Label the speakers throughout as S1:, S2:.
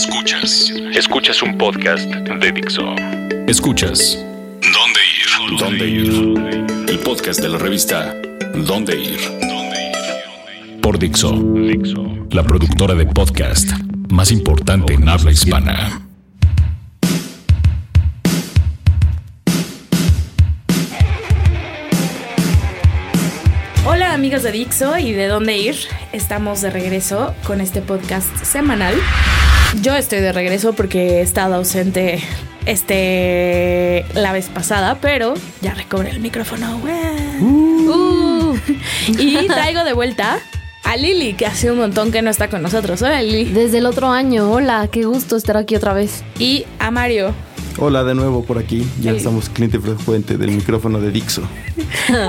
S1: Escuchas. Escuchas un podcast de Dixo. Escuchas. ¿Dónde ir? ¿Dónde ir? El podcast de la revista ¿Dónde ir? Por Dixo. Dixo. La productora de podcast más importante en habla hispana.
S2: Hola amigas de Dixo y de dónde ir. Estamos de regreso con este podcast semanal. Yo estoy de regreso porque he estado ausente este la vez pasada, pero ya recobré el micrófono. Uh. y traigo de vuelta a Lili, que hace un montón que no está con nosotros. Hola Lili.
S3: Desde el otro año, hola, qué gusto estar aquí otra vez.
S2: Y a Mario.
S4: Hola de nuevo por aquí, ya estamos cliente frecuente del micrófono de Dixo.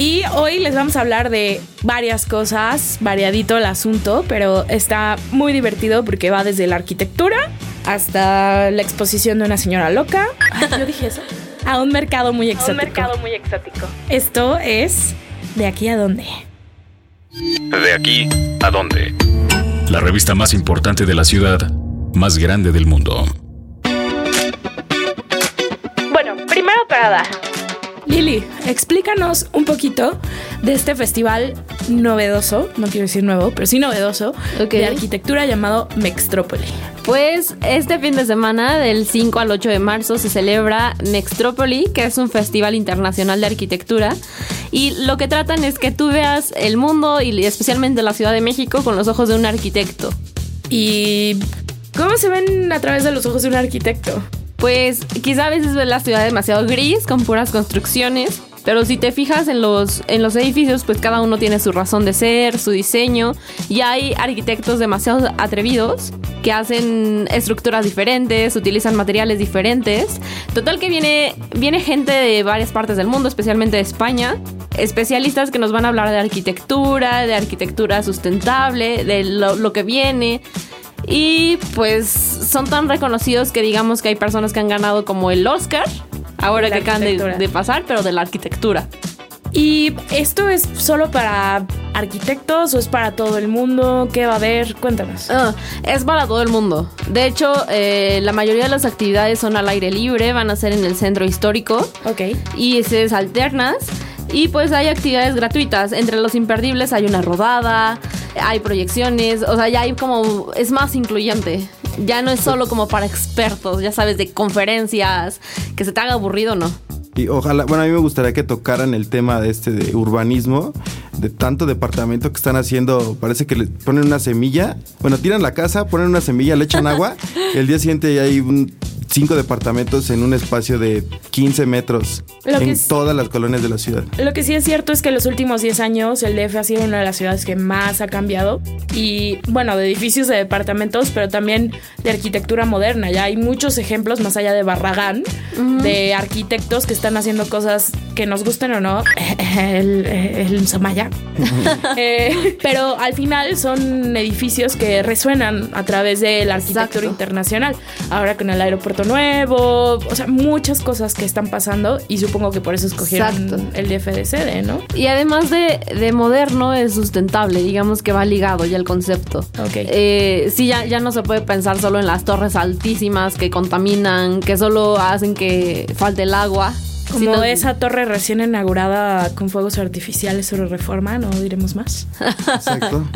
S2: Y hoy les vamos a hablar de varias cosas, variadito el asunto, pero está muy divertido porque va desde la arquitectura hasta la exposición de una señora loca. Yo dije eso. A un mercado muy exótico.
S5: un mercado muy exótico.
S2: Esto es De aquí a dónde.
S1: De aquí a dónde. La revista más importante de la ciudad, más grande del mundo.
S5: Bueno, primero nada,
S2: Lili, explícanos un poquito de este festival novedoso, no quiero decir nuevo, pero sí novedoso, de arquitectura llamado Mextrópoli.
S3: Pues este fin de semana, del 5 al 8 de marzo, se celebra Nextrópoli, que es un festival internacional de arquitectura. Y lo que tratan es que tú veas el mundo y especialmente la Ciudad de México con los ojos de un arquitecto.
S2: ¿Y cómo se ven a través de los ojos de un arquitecto?
S3: Pues quizá a veces ves la ciudad demasiado gris, con puras construcciones. Pero si te fijas en los, en los edificios, pues cada uno tiene su razón de ser, su diseño. Y hay arquitectos demasiado atrevidos que hacen estructuras diferentes, utilizan materiales diferentes. Total que viene, viene gente de varias partes del mundo, especialmente de España. Especialistas que nos van a hablar de arquitectura, de arquitectura sustentable, de lo, lo que viene. Y pues son tan reconocidos que digamos que hay personas que han ganado como el Oscar, ahora que acaban de, de pasar, pero de la arquitectura.
S2: ¿Y esto es solo para arquitectos o es para todo el mundo? ¿Qué va a haber? Cuéntanos.
S3: Ah, es para todo el mundo. De hecho, eh, la mayoría de las actividades son al aire libre, van a ser en el centro histórico
S2: Ok.
S3: y sedes alternas. Y pues hay actividades gratuitas. Entre los imperdibles hay una rodada, hay proyecciones, o sea, ya hay como. Es más incluyente. Ya no es solo como para expertos, ya sabes, de conferencias, que se te haga aburrido, ¿no?
S4: Y ojalá, bueno, a mí me gustaría que tocaran el tema de este de urbanismo, de tanto departamento que están haciendo, parece que le ponen una semilla, bueno, tiran la casa, ponen una semilla, le echan agua, el día siguiente ya hay un- cinco departamentos en un espacio de 15 metros
S2: Lo
S4: en
S2: es-
S4: todas las colonias de la ciudad.
S2: Lo que sí es cierto es que en los últimos 10 años el DF ha sido una de las ciudades que más ha cambiado. Y bueno, de edificios, de departamentos, pero también de arquitectura moderna. Ya hay muchos ejemplos más allá de Barragán, de arquitectos que están haciendo cosas que nos gusten o no. El, el Somaya. Eh, pero al final son edificios que resuenan a través de la arquitectura
S3: Exacto.
S2: internacional. Ahora con el aeropuerto nuevo, o sea, muchas cosas que están pasando y supongo que por eso escogieron
S3: Exacto.
S2: el DF de sede, ¿no?
S3: Y además de, de moderno, es sustentable, digamos que va ligado ya el concepto.
S2: Ok.
S3: Eh, sí, ya, ya no se puede pensar solo en las torres altísimas que contaminan, que solo hacen que falte el agua.
S2: Como
S3: sino-
S2: esa torre recién inaugurada con fuegos artificiales sobre reforma, no diremos más.
S4: Exacto.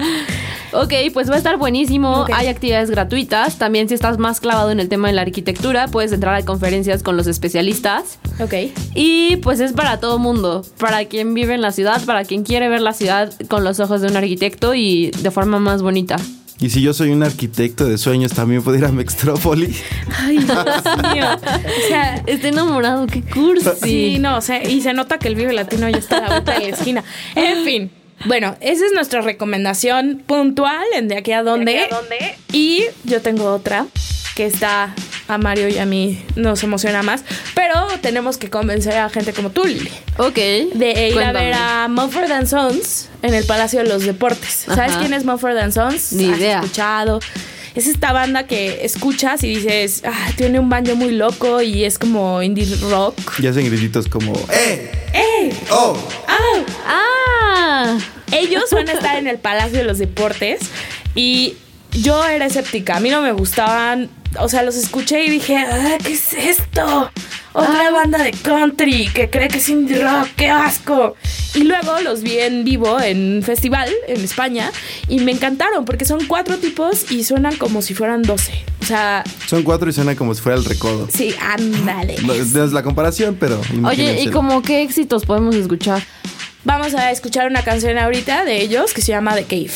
S3: Ok, pues va a estar buenísimo. Hay actividades gratuitas. También si estás más clavado en el tema de la arquitectura, puedes entrar a conferencias con los especialistas.
S2: Ok.
S3: Y pues es para todo mundo, para quien vive en la ciudad, para quien quiere ver la ciudad con los ojos de un arquitecto y de forma más bonita.
S4: Y si yo soy un arquitecto de sueños, también puedo ir a Mextrópoli.
S2: Ay, Dios mío. O sea,
S3: Está enamorado, qué cursi.
S2: Sí, no, o sea, y se nota que el Vive Latino ya está a la vuelta de la esquina. En fin. Bueno, esa es nuestra recomendación puntual en de aquí a dónde.
S5: ¿De aquí a dónde?
S2: Y yo tengo otra que está a Mario y a mí nos emociona más, pero tenemos que convencer a gente como tú, Lili,
S3: Ok.
S2: de ir a ver a Mumford and Sons en el Palacio de los Deportes. ¿Sabes quién es Mumford and Sons?
S3: Ni
S2: ¿Has
S3: idea.
S2: escuchado? Es esta banda que escuchas y dices, ah, tiene un banjo muy loco y es como indie rock.
S4: Y hacen grititos como ¡Eh! ¡Eh! ¡Oh!
S3: Ah,
S2: Ellos van a estar en el Palacio de los Deportes y yo era escéptica, a mí no me gustaban, o sea, los escuché y dije, ah, ¿qué es esto? Otra banda de country que cree que es indie rock, qué asco. Y luego los vi en vivo en un festival en España y me encantaron porque son cuatro tipos y suenan como si fueran doce. O sea,
S4: Son cuatro y suena como si fuera el recodo.
S2: sí, ándale.
S4: No es no es la comparación, pero.
S3: Oye, ¿y como qué éxitos podemos escuchar?
S2: Vamos a escuchar una canción ahorita de ellos que se llama The Cave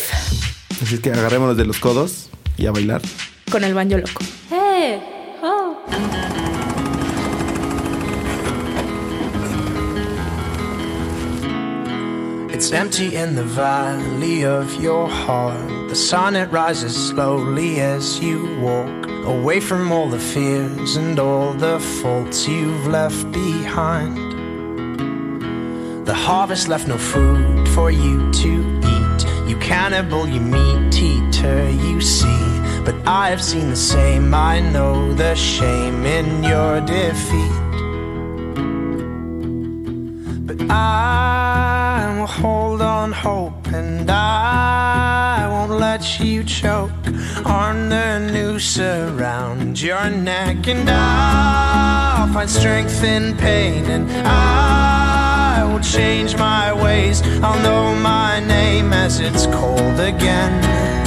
S4: Así es que agarrémonos de los codos y a bailar.
S2: Con el banjo loco.
S3: Hey, oh.
S6: It's empty in the valley of your heart. The sun it rises slowly as you walk away from all the fears and all the faults you've left behind. The harvest left no food for you to eat. You cannibal, you meat eater, you see. But I have seen the same. I know the shame in your defeat. But I will hold on hope and I won't let you choke on the noose around your neck. And I'll find strength in pain and I will change my ways. I'll know my name as it's cold again.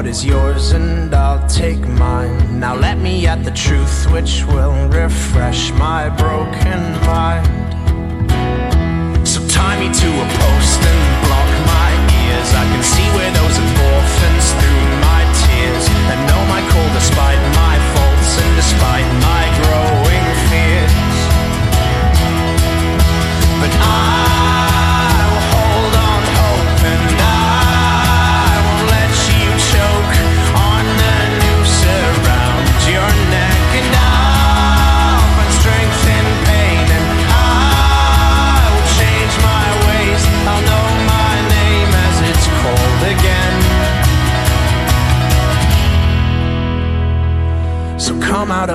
S6: What is yours and I'll take mine. Now let me at the truth which will refresh my broken mind. So tie me to a post and block my ears. I can see where those orphans through my tears. And know my call despite my faults and despite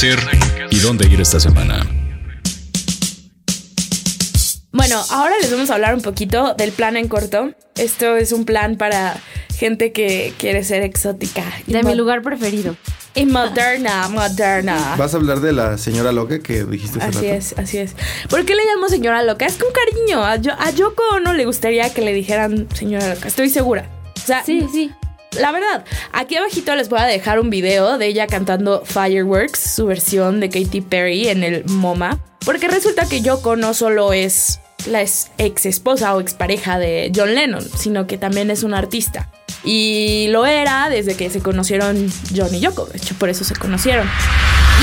S1: hacer y dónde ir esta semana?
S2: Bueno, ahora les vamos a hablar un poquito del plan en corto. Esto es un plan para gente que quiere ser exótica.
S3: De mi lugar preferido.
S2: Y moderna, moderna.
S4: Vas a hablar de la señora loca que dijiste hace
S2: Así
S4: rato?
S2: es, así es. ¿Por qué le llamo señora loca? Es con cariño. A, Yo- a Yoko no le gustaría que le dijeran señora loca, estoy segura. O sea,
S3: Sí, sí.
S2: La verdad, aquí abajito les voy a dejar un video de ella cantando Fireworks, su versión de Katy Perry en el MoMA. Porque resulta que Yoko no solo es la ex esposa o expareja de John Lennon, sino que también es una artista. Y lo era desde que se conocieron John y Yoko, de hecho por eso se conocieron.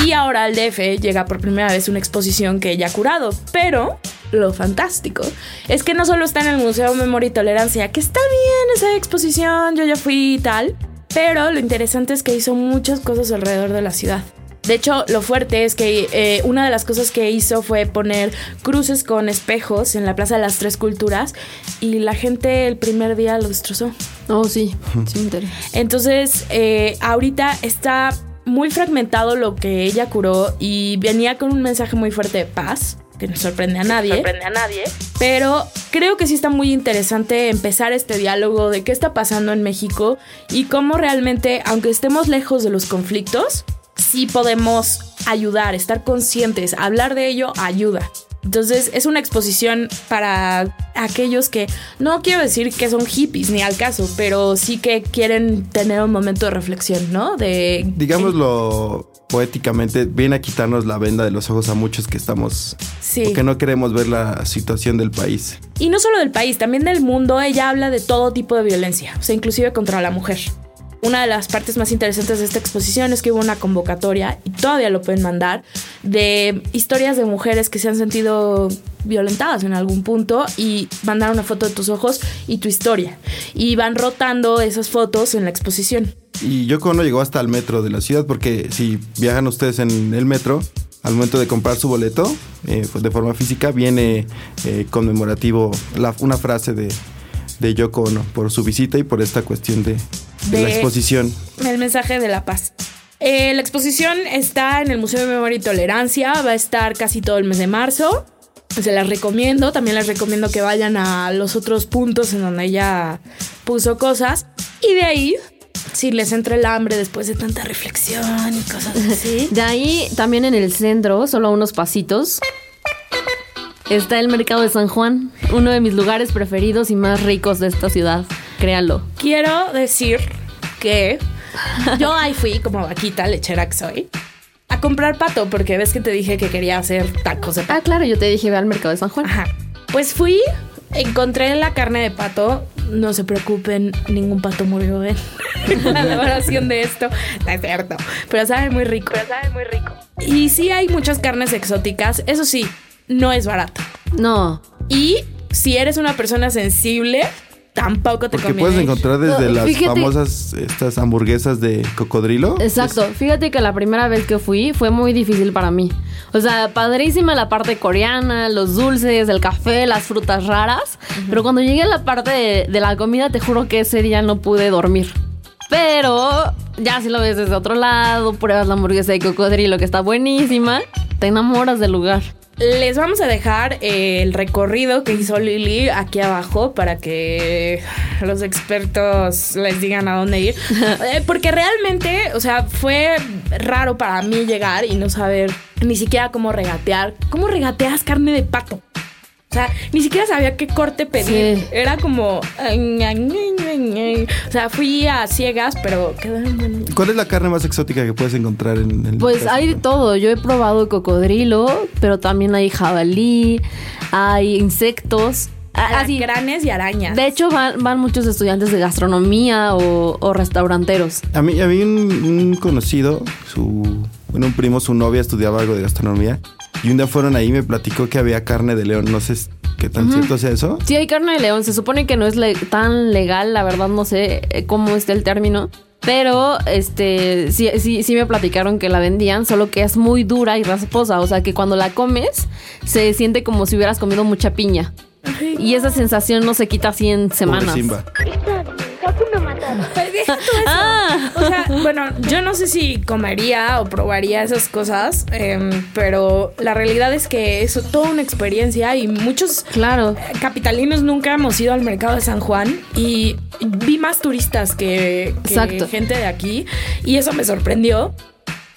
S2: Y ahora al DF llega por primera vez una exposición que ella ha curado, pero lo fantástico es que no solo está en el Museo Memoria y Tolerancia, que está bien esa exposición, yo ya fui y tal, pero lo interesante es que hizo muchas cosas alrededor de la ciudad. De hecho, lo fuerte es que eh, una de las cosas que hizo fue poner cruces con espejos en la Plaza de las Tres Culturas y la gente el primer día lo destrozó.
S3: Oh, sí, sí me enteré.
S2: Entonces, eh, ahorita está muy fragmentado lo que ella curó y venía con un mensaje muy fuerte de paz, que no sorprende a nadie.
S5: sorprende a nadie.
S2: Pero creo que sí está muy interesante empezar este diálogo de qué está pasando en México y cómo realmente, aunque estemos lejos de los conflictos, sí podemos ayudar, estar conscientes, hablar de ello ayuda. Entonces es una exposición para aquellos que no quiero decir que son hippies ni al caso, pero sí que quieren tener un momento de reflexión, ¿no? De
S4: Digámoslo poéticamente, viene a quitarnos la venda de los ojos a muchos que estamos...
S2: Sí.
S4: Porque no queremos ver la situación del país.
S2: Y no solo del país, también del mundo, ella habla de todo tipo de violencia, o sea, inclusive contra la mujer. Una de las partes más interesantes de esta exposición es que hubo una convocatoria, y todavía lo pueden mandar, de historias de mujeres que se han sentido violentadas en algún punto y mandar una foto de tus ojos y tu historia. Y van rotando esas fotos en la exposición.
S4: Y Yoko Ono llegó hasta el metro de la ciudad porque si viajan ustedes en el metro, al momento de comprar su boleto, eh, pues de forma física, viene eh, conmemorativo una frase de, de Yoko Ono por su visita y por esta cuestión de, de la exposición.
S2: El mensaje de la paz. Eh, la exposición está en el Museo de Memoria y Tolerancia, va a estar casi todo el mes de marzo. Se las recomiendo, también les recomiendo que vayan a los otros puntos en donde ella puso cosas. Y de ahí, si les entra el hambre después de tanta reflexión y cosas así.
S3: De ahí, también en el centro, solo a unos pasitos, está el mercado de San Juan, uno de mis lugares preferidos y más ricos de esta ciudad. Créanlo.
S2: Quiero decir que yo ahí fui como vaquita lechera que soy a comprar pato porque ves que te dije que quería hacer tacos de pato.
S3: Ah, claro, yo te dije, ve al mercado de San Juan.
S2: Ajá. Pues fui, encontré la carne de pato. No se preocupen, ningún pato murió en la elaboración de esto. No es cierto. Pero sabe muy rico.
S5: Pero sabe muy rico.
S2: Y sí hay muchas carnes exóticas. Eso sí, no es barato.
S3: No.
S2: Y si eres una persona sensible, tampoco te
S4: Porque
S2: conviene.
S4: puedes encontrar desde
S3: No,
S4: las
S3: fíjate-
S4: famosas estas hamburguesas de cocodrilo.
S3: Exacto. Fíjate que la primera vez que fui fue muy difícil para mí. O sea, padrísima la parte coreana, los dulces, el café, las frutas raras. Pero cuando llegué a la parte de, de la comida, te juro que ese día no pude dormir. Pero ya si lo ves desde otro lado, pruebas la hamburguesa de cocodrilo que está buenísima, te enamoras del lugar.
S2: Les vamos a dejar eh, el recorrido que hizo Lili aquí abajo para que los expertos les digan a dónde ir. Eh, Porque realmente, o sea, fue raro para mí llegar y no saber ni siquiera cómo regatear. ¿Cómo regateas carne de pato? O sea, ni siquiera sabía qué corte pedir.
S3: Sí.
S2: Era como... O sea, fui a ciegas, pero quedaron.
S4: ¿Cuál es la carne más exótica que puedes encontrar en el
S3: Pues hay de todo. Yo he probado cocodrilo, pero también hay jabalí, hay insectos. Así,
S2: Alacranes y arañas.
S3: De hecho, van, van muchos estudiantes de gastronomía o, o restauranteros.
S4: A mí, a mí un, un conocido, su, bueno, un primo, su novia estudiaba algo de gastronomía. Y un día fueron ahí y me platicó que había carne de león. No sé qué tan cierto sea eso.
S3: Sí, hay carne de león. Se supone que no es le- tan legal, la verdad no sé eh, cómo está el término. Pero este sí, sí, sí me platicaron que la vendían, solo que es muy dura y rasposa. O sea que cuando la comes, se siente como si hubieras comido mucha piña. Y esa sensación no se quita así en
S4: Pobre
S3: semanas.
S4: Simba.
S2: Eso.
S3: Ah.
S2: O sea, bueno, yo no sé si comería o probaría esas cosas, em, pero la realidad es que es toda una experiencia y muchos
S3: Claro.
S2: eh, capitalinos nunca hemos ido al mercado de San Juan y vi más turistas que, que gente de aquí y eso me sorprendió.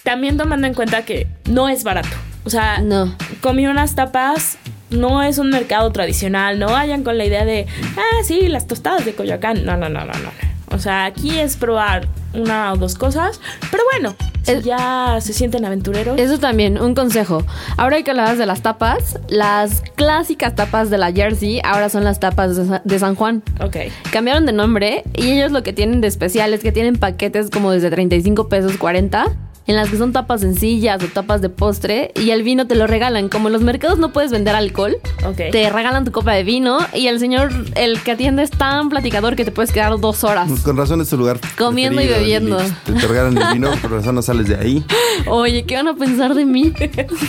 S2: También tomando en cuenta que no es barato. O sea,
S3: No.
S2: comí unas tapas. No es un mercado tradicional, no vayan con la idea de, ah, sí, las tostadas de Coyoacán. No, no, no, no, no. O sea, aquí es probar una o dos cosas, pero bueno, si ya se sienten aventureros.
S3: Eso también, un consejo. Ahora que hablabas de las tapas, las clásicas tapas de la Jersey ahora son las tapas de San Juan.
S2: ok.
S3: Cambiaron de nombre y ellos lo que tienen de especial es que tienen paquetes como desde 35 pesos 40 en las que son tapas sencillas o tapas de postre y el vino te lo regalan. Como en los mercados no puedes vender alcohol, te regalan tu copa de vino y el señor, el que atiende es tan platicador que te puedes quedar dos horas.
S4: Con razón es tu lugar.
S3: Comiendo y bebiendo.
S4: Te, te regalan el vino, por razón no sales de ahí.
S3: Oye, ¿qué van a pensar de mí?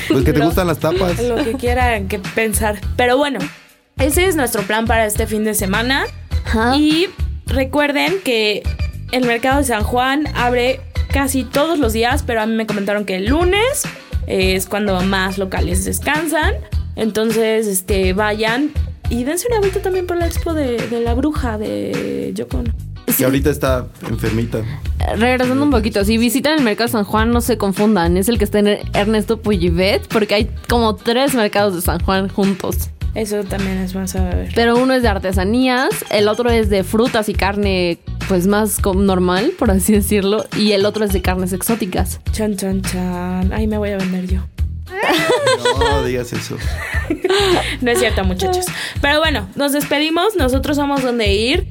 S4: Pues que te
S2: Lo-
S4: gustan las tapas.
S2: Lo que quieran que pensar. Pero bueno, ese es nuestro plan para este fin de semana.
S3: Ajá.
S2: Y recuerden que el mercado de San Juan abre casi todos los días, pero a mí me comentaron que el lunes es cuando más locales descansan. Entonces, este, vayan y dense una vuelta también por la expo de, de la bruja de Yokon.
S4: Que ahorita está enfermita.
S3: Regresando un poquito, si visitan el mercado de San Juan, no se confundan. Es el que está en Ernesto Puyivet, porque hay como tres mercados de San Juan juntos.
S2: Eso también es más a ver.
S3: Pero uno es de artesanías, el otro es de frutas y carne, pues más normal, por así decirlo, y el otro es de carnes exóticas.
S2: Chan, chan, chan. Ahí me voy a vender yo.
S4: No digas eso.
S2: No es cierto, muchachos. Pero bueno, nos despedimos. Nosotros somos donde ir.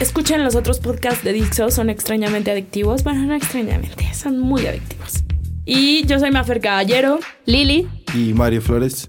S2: Escuchen los otros podcasts de Dixo, son extrañamente adictivos. Bueno, no extrañamente, son muy adictivos. Y yo soy Mafer Caballero.
S3: Lili,
S4: Y Mario Flores.